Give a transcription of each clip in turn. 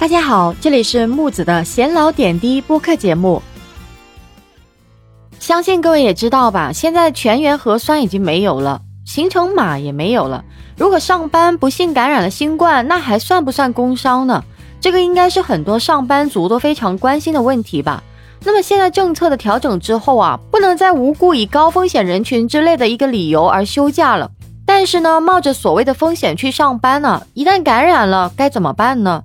大家好，这里是木子的闲聊点滴播客节目。相信各位也知道吧，现在全员核酸已经没有了，行程码也没有了。如果上班不幸感染了新冠，那还算不算工伤呢？这个应该是很多上班族都非常关心的问题吧。那么现在政策的调整之后啊，不能再无故以高风险人群之类的一个理由而休假了。但是呢，冒着所谓的风险去上班呢，一旦感染了该怎么办呢？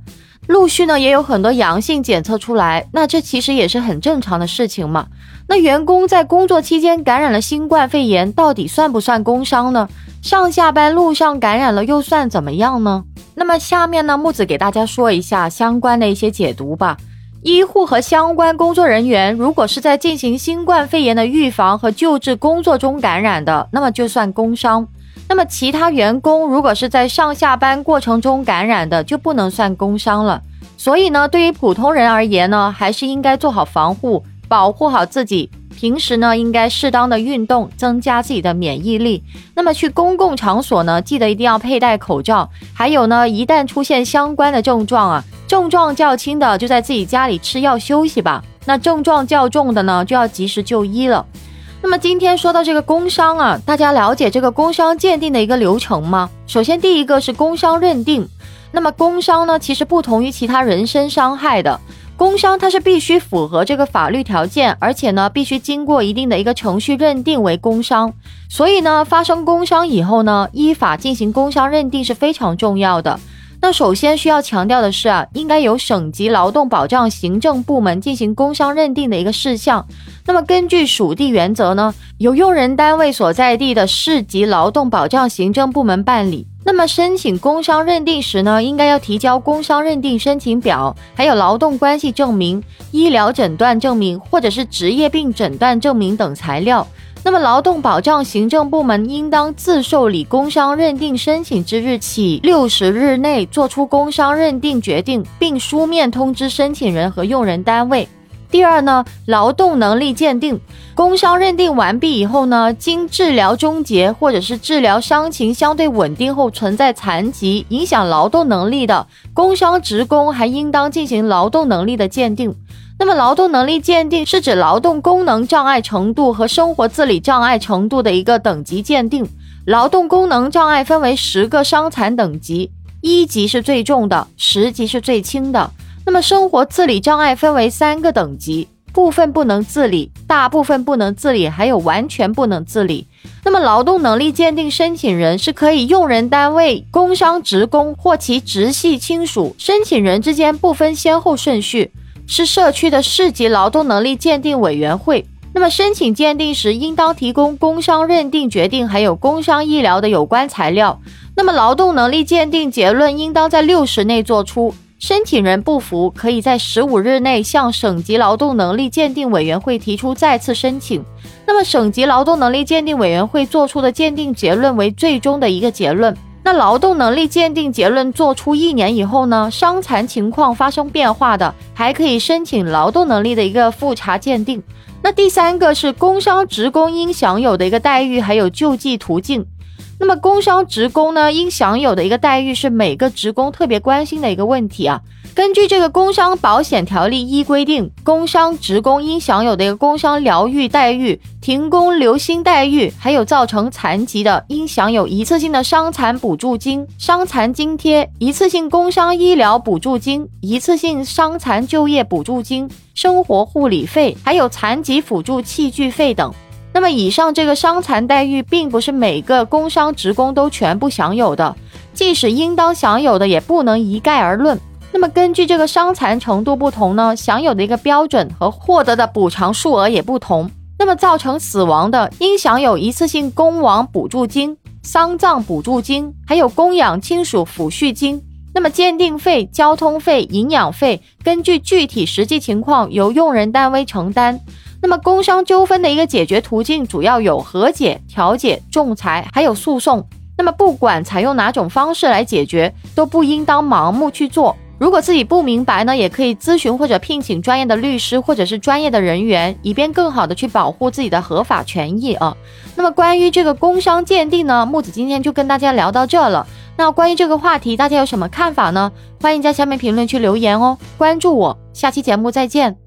陆续呢也有很多阳性检测出来，那这其实也是很正常的事情嘛。那员工在工作期间感染了新冠肺炎，到底算不算工伤呢？上下班路上感染了又算怎么样呢？那么下面呢，木子给大家说一下相关的一些解读吧。医护和相关工作人员如果是在进行新冠肺炎的预防和救治工作中感染的，那么就算工伤。那么其他员工如果是在上下班过程中感染的，就不能算工伤了。所以呢，对于普通人而言呢，还是应该做好防护，保护好自己。平时呢，应该适当的运动，增加自己的免疫力。那么去公共场所呢，记得一定要佩戴口罩。还有呢，一旦出现相关的症状啊，症状较轻的就在自己家里吃药休息吧。那症状较重的呢，就要及时就医了。那么今天说到这个工伤啊，大家了解这个工伤鉴定的一个流程吗？首先第一个是工伤认定。那么工伤呢，其实不同于其他人身伤害的，工伤它是必须符合这个法律条件，而且呢必须经过一定的一个程序认定为工伤。所以呢，发生工伤以后呢，依法进行工伤认定是非常重要的。那首先需要强调的是啊，应该由省级劳动保障行政部门进行工伤认定的一个事项。那么根据属地原则呢，由用人单位所在地的市级劳动保障行政部门办理。那么申请工伤认定时呢，应该要提交工伤认定申请表，还有劳动关系证明、医疗诊断证明或者是职业病诊断证明等材料。那么，劳动保障行政部门应当自受理工伤认定申请之日起六十日内作出工伤认定决定，并书面通知申请人和用人单位。第二呢，劳动能力鉴定，工伤认定完毕以后呢，经治疗终结或者是治疗伤情相对稳定后存在残疾影响劳动能力的工伤职工，还应当进行劳动能力的鉴定。那么，劳动能力鉴定是指劳动功能障碍程度和生活自理障碍程度的一个等级鉴定。劳动功能障碍分为十个伤残等级，一级是最重的，十级是最轻的。那么，生活自理障碍分为三个等级：部分不能自理、大部分不能自理，还有完全不能自理。那么，劳动能力鉴定申请人是可以用人单位、工伤职工或其直系亲属、申请人之间不分先后顺序。是社区的市级劳动能力鉴定委员会。那么申请鉴定时，应当提供工伤认定决定，还有工伤医疗的有关材料。那么劳动能力鉴定结论应当在六十内作出。申请人不服，可以在十五日内向省级劳动能力鉴定委员会提出再次申请。那么省级劳动能力鉴定委员会作出的鉴定结论为最终的一个结论。那劳动能力鉴定结论做出一年以后呢，伤残情况发生变化的，还可以申请劳动能力的一个复查鉴定。那第三个是工伤职工应享有的一个待遇，还有救济途径。那么工伤职工呢，应享有的一个待遇是每个职工特别关心的一个问题啊。根据这个工伤保险条例一规定，工伤职工应享有的一个工伤疗愈待遇、停工留薪待遇，还有造成残疾的，应享有一次性的伤残补助金、伤残津贴、一次性工伤医疗补助金、一次性伤残就业补助金、生活护理费，还有残疾辅助器具费等。那么，以上这个伤残待遇，并不是每个工伤职工都全部享有的，即使应当享有的，也不能一概而论。那么，根据这个伤残程度不同呢，享有的一个标准和获得的补偿数额也不同。那么，造成死亡的，应享有一次性工亡补助金、丧葬补助金，还有供养亲属抚恤金。那么，鉴定费、交通费、营养费，根据具体实际情况由用人单位承担。那么，工伤纠纷的一个解决途径主要有和解、调解、仲裁，还有诉讼。那么，不管采用哪种方式来解决，都不应当盲目去做。如果自己不明白呢，也可以咨询或者聘请专业的律师或者是专业的人员，以便更好的去保护自己的合法权益啊。那么关于这个工伤鉴定呢，木子今天就跟大家聊到这了。那关于这个话题，大家有什么看法呢？欢迎在下面评论区留言哦。关注我，下期节目再见。